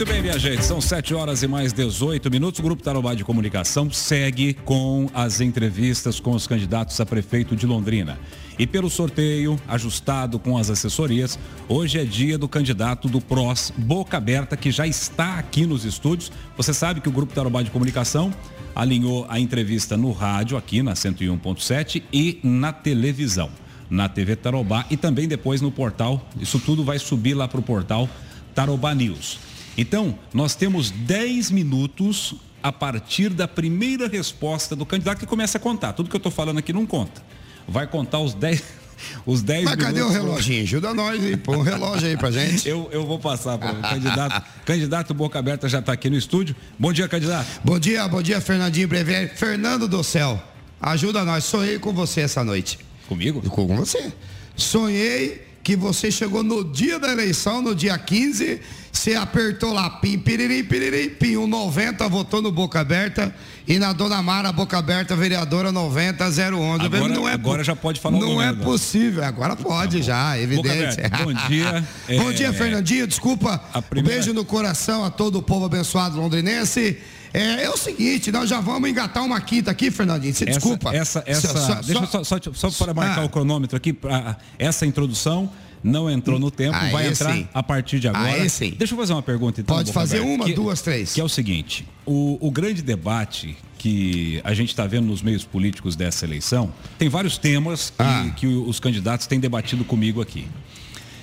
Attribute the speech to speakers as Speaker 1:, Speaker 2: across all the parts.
Speaker 1: Muito bem, minha gente, são 7 horas e mais 18 minutos. O Grupo Tarobá de Comunicação segue com as entrevistas com os candidatos a prefeito de Londrina. E pelo sorteio, ajustado com as assessorias, hoje é dia do candidato do PROS, Boca Aberta, que já está aqui nos estúdios. Você sabe que o Grupo Tarobá de Comunicação alinhou a entrevista no rádio, aqui na 101.7 e na televisão, na TV Tarobá e também depois no portal. Isso tudo vai subir lá para o portal Tarobá News. Então, nós temos 10 minutos a partir da primeira resposta do candidato que começa a contar. Tudo que eu estou falando aqui não conta. Vai contar os 10 os 10
Speaker 2: Mas
Speaker 1: minutos.
Speaker 2: cadê o reloginho? Ajuda nós aí, põe um relógio aí pra gente.
Speaker 1: Eu, eu vou passar para o candidato. candidato Boca Aberta já está aqui no estúdio. Bom dia, candidato.
Speaker 2: Bom dia, bom dia, Fernandinho Brevier. Fernando do céu, ajuda nós. Sonhei com você essa noite.
Speaker 1: Comigo?
Speaker 2: Com você. Sonhei que você chegou no dia da eleição, no dia 15, você apertou lá, pim, piririm, piririm, pim, o 90 votou no Boca Aberta e na Dona Mara, Boca Aberta, vereadora 90011.
Speaker 1: Agora,
Speaker 2: não é,
Speaker 1: agora já pode falar
Speaker 2: Não é possível, agora pode
Speaker 1: Tá
Speaker 2: já, evidente.
Speaker 1: Aberta, bom dia.
Speaker 2: bom
Speaker 1: É,
Speaker 2: dia, Fernandinho, desculpa,
Speaker 1: primeira-
Speaker 2: um beijo no coração a todo o povo abençoado londrinense. É, é o seguinte, nós já vamos engatar uma quinta aqui, Fernandinho, você
Speaker 1: Essa,
Speaker 2: desculpa.
Speaker 1: Essa, essa,
Speaker 2: Só- só-
Speaker 1: deixa só, só, só para marcar
Speaker 2: Ah.
Speaker 1: o cronômetro aqui, pra, essa introdução não entrou no tempo, vai entrar
Speaker 2: sim.
Speaker 1: a partir de agora.
Speaker 2: Sim.
Speaker 1: Deixa eu fazer uma pergunta então.
Speaker 2: Pode fazer
Speaker 1: Aberta,
Speaker 2: uma,
Speaker 1: que-
Speaker 2: duas, três.
Speaker 1: Que é o seguinte, o, o grande debate que a gente está vendo nos meios políticos dessa eleição, tem vários temas que,
Speaker 2: Ah.
Speaker 1: que os candidatos têm debatido comigo aqui.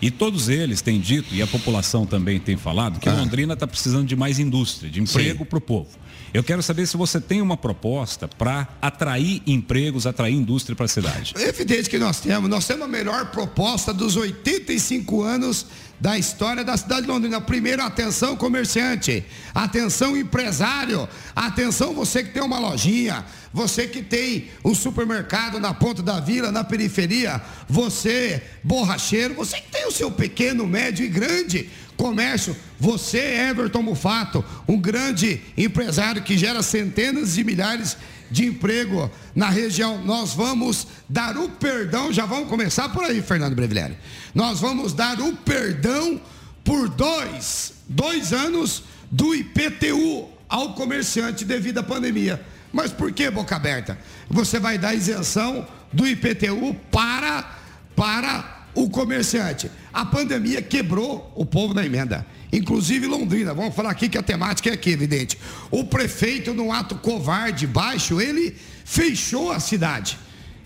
Speaker 1: E todos eles têm dito, e a população também tem falado, que
Speaker 2: Ah.
Speaker 1: Londrina está precisando de mais indústria, de emprego para o povo. Eu quero saber se você tem uma proposta para atrair empregos, atrair indústria para a cidade.
Speaker 2: É evidente que nós temos. Nós temos a melhor proposta dos 85 anos da história da cidade de Londrina. Primeiro, atenção comerciante, atenção empresário, atenção você que tem uma lojinha, você que tem um supermercado na ponta da vila, na periferia, você borracheiro, você que tem o seu pequeno, médio e grande comércio, você, Everton Mufato, um grande empresário que gera centenas de milhares de emprego na região. Nós vamos dar o perdão, já vamos começar por aí, Fernando Brevileri. Nós vamos dar o perdão por dois, dois anos do IPTU ao comerciante devido à pandemia. Mas por que boca aberta? Você vai dar isenção do IPTU para, para o comerciante. A pandemia quebrou o povo na emenda. Inclusive Londrina, vamos falar aqui que a temática é aqui, evidente. O prefeito, num ato covarde, baixo, ele fechou a cidade.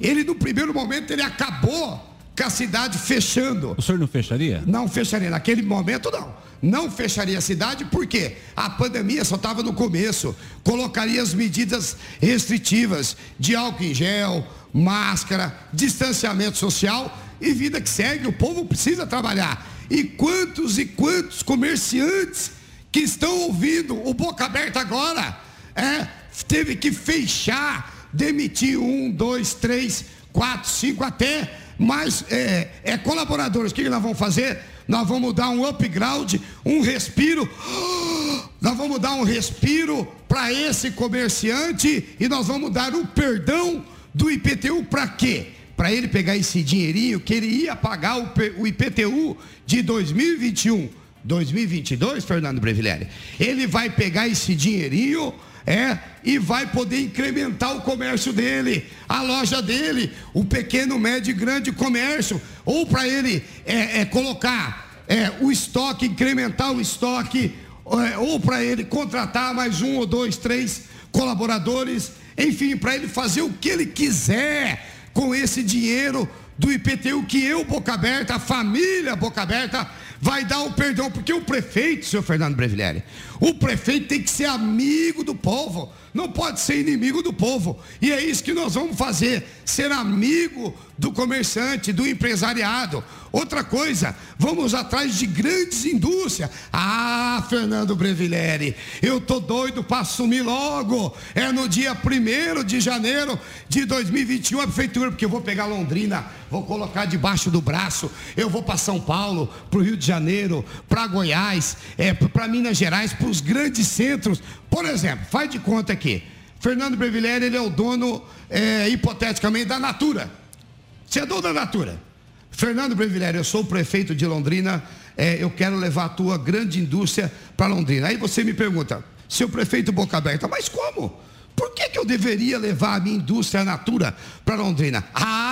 Speaker 2: Ele, no primeiro momento, ele acabou com a cidade fechando.
Speaker 1: O senhor não fecharia?
Speaker 2: Não fecharia. Naquele momento, não. Não fecharia a cidade, porque a pandemia só estava no começo. Colocaria as medidas restritivas de álcool em gel, máscara, distanciamento social e vida que segue. O povo precisa trabalhar. E quantos e quantos comerciantes que estão ouvindo o boca aberta agora, é, teve que fechar, demitir um, dois, três, quatro, cinco, até mais é, é, colaboradores. O que nós vamos fazer? Nós vamos dar um upgrade, um respiro. Nós vamos dar um respiro para esse comerciante e nós vamos dar o perdão do IPTU para quê? Para ele pegar esse dinheirinho que ele ia pagar o, IPTU de 2021, 2022, Fernando Brevileri. Ele vai pegar esse dinheirinho é, e vai poder incrementar o comércio dele, a loja dele, o pequeno, médio e grande comércio, ou para ele é, é, colocar é, o estoque, incrementar o estoque, é, ou para ele contratar mais um ou dois, três colaboradores, enfim, para ele fazer o que ele quiser com esse dinheiro do IPTU que eu, Boca Aberta, a família Boca Aberta, vai dar o perdão, porque o prefeito, senhor Fernando Brevileri, o prefeito tem que ser amigo do povo, não pode ser inimigo do povo. E é isso que nós vamos fazer, ser amigo do comerciante, do empresariado. Outra coisa, vamos atrás de grandes indústrias. Ah, Fernando Brevileri, eu tô doido para assumir logo. É no dia 1 de janeiro de 2021 a prefeitura, porque eu vou pegar Londrina, vou colocar debaixo do braço, eu vou para São Paulo, para o Rio de Janeiro, para Goiás, é, para Minas Gerais, para os grandes centros. Por exemplo, faz de conta aqui. Fernando Brevileri, ele é o dono, é, hipoteticamente, da Natura. Você é dono da Natura. Fernando Brevilério, eu sou o prefeito de Londrina, é, eu quero levar a tua grande indústria para Londrina. Aí você me pergunta, seu prefeito Boca Aberta, mas como? Por que, que eu deveria levar a minha indústria Natura para Londrina? Ah,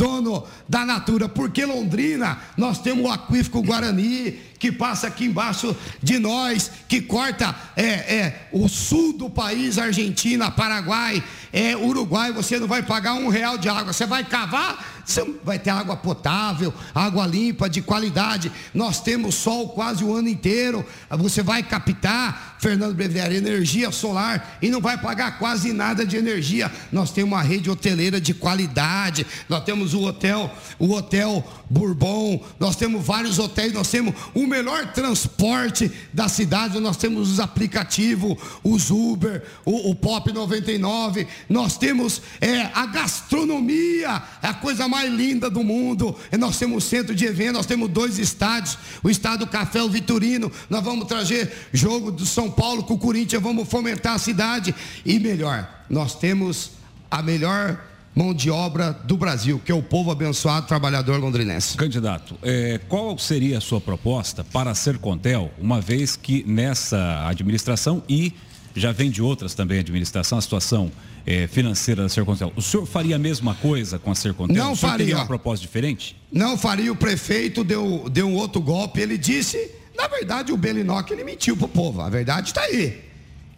Speaker 2: dono da Natura, porque Londrina nós temos o aquífico Guarani, que passa aqui embaixo de nós, que corta é, é, o sul do país, Argentina, Paraguai, é, Uruguai, você não vai pagar um real de água, você vai cavar, você vai ter água potável, água limpa, de qualidade. Nós temos sol quase o ano inteiro, você vai captar, Fernando Breviário, energia solar e não vai pagar quase nada de energia. Nós temos uma rede hoteleira de qualidade, nós temos o hotel, o hotel Bourbon, nós temos vários hotéis, nós temos o melhor transporte da cidade, nós temos os aplicativos, os Uber, o, o Pop 99, nós temos é, a gastronomia, é a coisa mais linda do mundo. Nós temos centro de evento, nós temos dois estádios, o estádio Café o Vitorino, nós vamos trazer jogo do São Paulo com o Corinthians, vamos fomentar a cidade e melhor, nós temos a melhor mão de obra do Brasil, que é o povo abençoado trabalhador londrinense.
Speaker 1: Candidato, é, qual seria a sua proposta para a Sercontel, uma vez que nessa administração e já vem de outras também administração, a situação é, financeira da Sercontel. O senhor faria a mesma coisa com a Sercontel?
Speaker 2: Não
Speaker 1: o senhor
Speaker 2: faria.
Speaker 1: teria uma proposta diferente?
Speaker 2: Não faria. O prefeito deu, deu um outro golpe. Ele disse, na verdade, o Belinoc ele mentiu para o povo. A verdade está aí.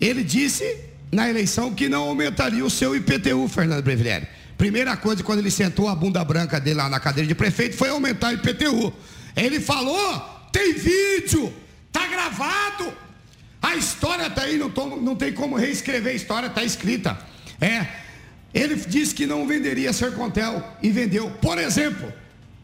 Speaker 2: Ele disse na eleição que não aumentaria o seu IPTU, Fernando Brevieri. Primeira coisa, quando ele sentou a bunda branca dele lá na cadeira de prefeito, foi aumentar o IPTU. Ele falou: tem vídeo, tá gravado. A história está aí, não, tô, não tem como reescrever a história, está escrita. É. Ele disse que não venderia a Sercontel e vendeu. Por exemplo,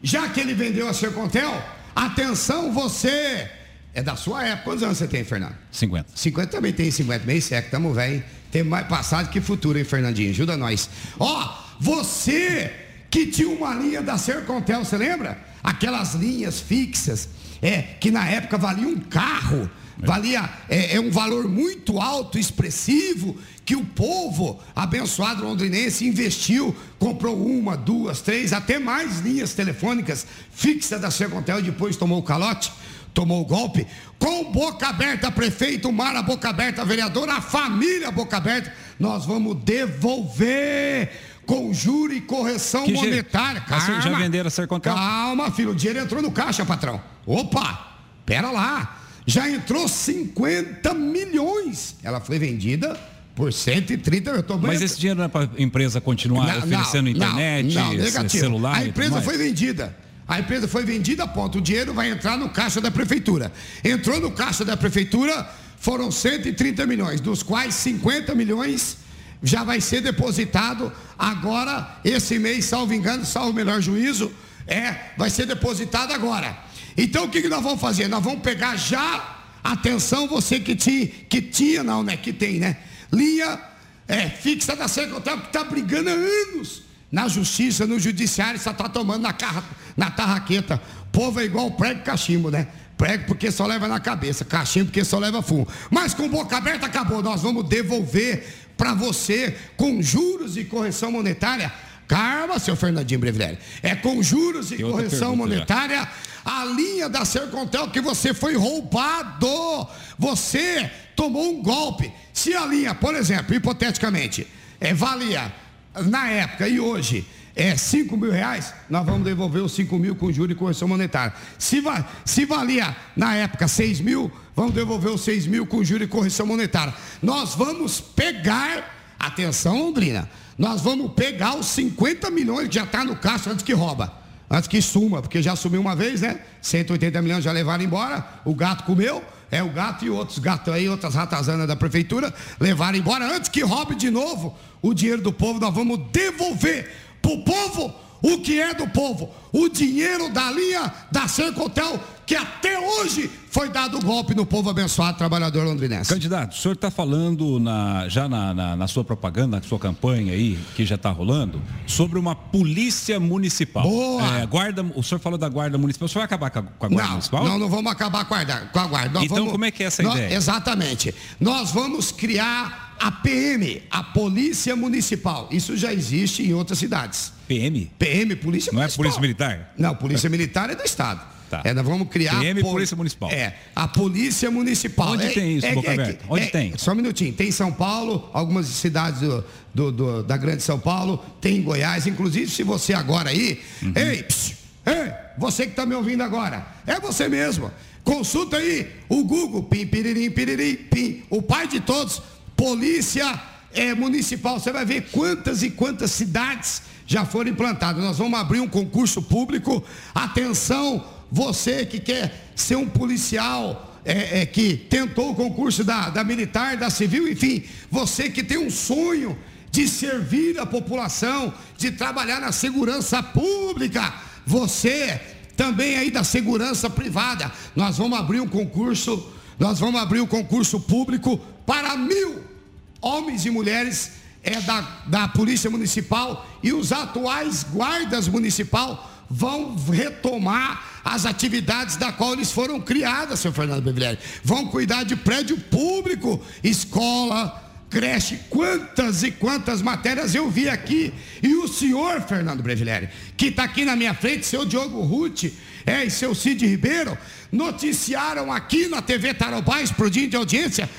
Speaker 2: já que ele vendeu a Sercontel, atenção você. É da sua época. Quantos anos você tem, Fernando?
Speaker 1: 50.
Speaker 2: 50 também tem 50, meio século, tamo velho. Tem mais passado que futuro, hein, Fernandinho? Ajuda nós. Ó, você que tinha uma linha da Sercontel, você lembra? Aquelas linhas fixas, é, que na época valia um carro valia é, é, um valor muito alto, expressivo, que o povo abençoado londrinense investiu, comprou uma, duas, três, até mais linhas telefônicas fixas da Sercontel e depois tomou o calote, tomou o golpe. Com boca aberta, prefeito, Mara Boca Aberta, vereador, a família Boca Aberta, nós vamos devolver com juro e correção que monetária.
Speaker 1: Calma, já venderam a Sercontel?
Speaker 2: Calma, filho, o dinheiro entrou no caixa, patrão. Opa, pera lá já entrou 50 milhões. Ela foi vendida por 130 eu tô
Speaker 1: Mas esse dinheiro não é para a empresa continuar não, oferecendo não, internet, não, negativo. celular?
Speaker 2: A empresa foi vendida. A empresa foi vendida, ponto. O dinheiro vai entrar no caixa da prefeitura. Entrou no caixa da prefeitura, foram 130 milhões, dos quais 50 milhões já vai ser depositado agora, esse mês, salvo engano, salvo melhor juízo, é, vai ser depositado agora. Então o que, nós vamos fazer? Nós vamos pegar já, atenção, você que tinha, que tinha, não, né? Que tem, né? Linha é, fixa da Secretaria, que está brigando há anos na justiça, no judiciário, só está tomando na, carra, na tarraqueta. Povo é igual prego cachimbo, né? Prego porque só leva na cabeça, cachimbo porque só leva fumo. Mas com boca aberta acabou. Nós vamos devolver para você com juros e correção monetária. Calma, seu Fernandinho Brevileri. É com juros e correção monetária. Já a linha da Sercontel que você foi roubado. Você tomou um golpe. Se a linha, por exemplo, hipoteticamente, é, valia na época e hoje é 5 mil reais, nós vamos devolver os 5 mil com juros e correção monetária. Se, va se valia na época 6 mil, vamos devolver os 6 mil com juros e correção monetária. Nós vamos pegar, atenção Londrina, nós vamos pegar os 50 milhões que já está no caixa antes que rouba antes que suma, porque já sumiu uma vez, né? 180 milhões já levaram embora, o gato comeu, é o gato e outros gatos aí, outras ratazanas da prefeitura, levaram embora. Antes que roube de novo o dinheiro do povo, nós vamos devolver para o povo o que é do povo, o dinheiro da linha da Sercotel, que até hoje foi dado o golpe no povo abençoado trabalhador londrinense.
Speaker 1: Candidato, o senhor está falando na, já na, na, na, sua propaganda, na sua campanha aí, que já está rolando, sobre uma polícia municipal.
Speaker 2: Boa!
Speaker 1: É, guarda, o senhor falou da guarda municipal. O senhor vai acabar com a, com a guarda
Speaker 2: não,
Speaker 1: municipal?
Speaker 2: Não, não vamos acabar com a guarda. Com a guarda.
Speaker 1: então,
Speaker 2: vamos,
Speaker 1: como é que é essa
Speaker 2: nós,
Speaker 1: ideia?
Speaker 2: Exatamente. Nós vamos criar a PM, a Polícia Municipal. Isso já existe em outras cidades.
Speaker 1: PM?
Speaker 2: PM, Polícia
Speaker 1: Não é
Speaker 2: Municipal.
Speaker 1: Polícia Militar?
Speaker 2: Não, Polícia Militar é do Estado.
Speaker 1: Tá.
Speaker 2: É, nós vamos criar.
Speaker 1: PM,
Speaker 2: pol-
Speaker 1: Polícia Municipal.
Speaker 2: É, a Polícia Municipal.
Speaker 1: Onde
Speaker 2: É-
Speaker 1: tem isso,
Speaker 2: é-
Speaker 1: Boca
Speaker 2: é
Speaker 1: Aberta? Onde
Speaker 2: é-
Speaker 1: tem?
Speaker 2: Só um minutinho. Tem em São Paulo, algumas cidades do, do- do- da Grande São Paulo, tem em Goiás. Inclusive, se você agora aí.
Speaker 1: Uhum.
Speaker 2: Ei, psiu, ei, você que está me ouvindo agora, é você mesmo. Consulta aí o Google, pim, piririm, piririm, pim. O pai de todos, Polícia é, Municipal. Você vai ver quantas e quantas cidades já foram implantadas. Nós vamos abrir um concurso público. Atenção, você que quer ser um policial é, é, que tentou o concurso da, da militar, da civil, enfim, você que tem um sonho de servir a população, de trabalhar na segurança pública, você também aí da segurança privada, nós vamos abrir um concurso, nós vamos abrir um concurso público para mil homens e mulheres é da, da Polícia Municipal e os atuais guardas municipal vão retomar as atividades da qual eles foram criadas, seu Fernando Bevilelli. Vão cuidar de prédio público, escola, creche, quantas e quantas matérias eu vi aqui. E o senhor, Fernando Brevileri, que está aqui na minha frente, seu Diogo Ruth, é, e seu Cid Ribeiro, noticiaram aqui na TV Tarobá, explodindo de audiência,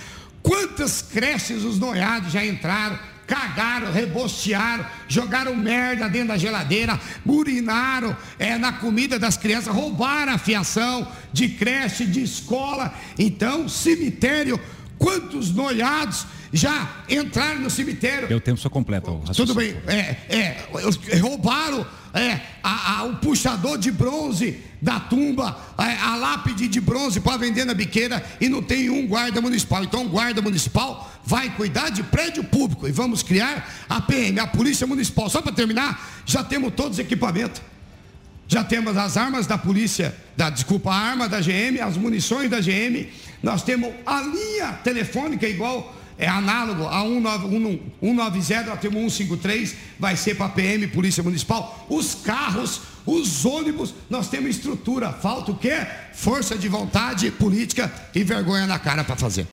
Speaker 2: quantas creches os noiados já entraram, cagaram, rebostearam, jogaram merda dentro da geladeira, urinaram é, na comida das crianças, roubaram a fiação de creche, de escola. Então, cemitério, quantos noiados já entraram no cemitério?
Speaker 1: Deu tempo só completo. o
Speaker 2: Tudo bem, é, é, roubaram é, a- a- o puxador de bronze da tumba, é, a lápide de bronze para vender na biqueira e não tem um guarda municipal. Então, o guarda municipal vai cuidar de prédio público e vamos criar a PM, a Polícia Municipal. Só para terminar, já temos todos os equipamentos. Já temos as armas da polícia, da, desculpa, a arma da GM, as munições da GM. Nós temos a linha telefônica igual, é análogo a 19, 190, nós temos 153, vai ser para PM, Polícia Municipal. Os carros, os ônibus, nós temos estrutura. Falta o quê? Força de vontade política e vergonha na cara para fazer.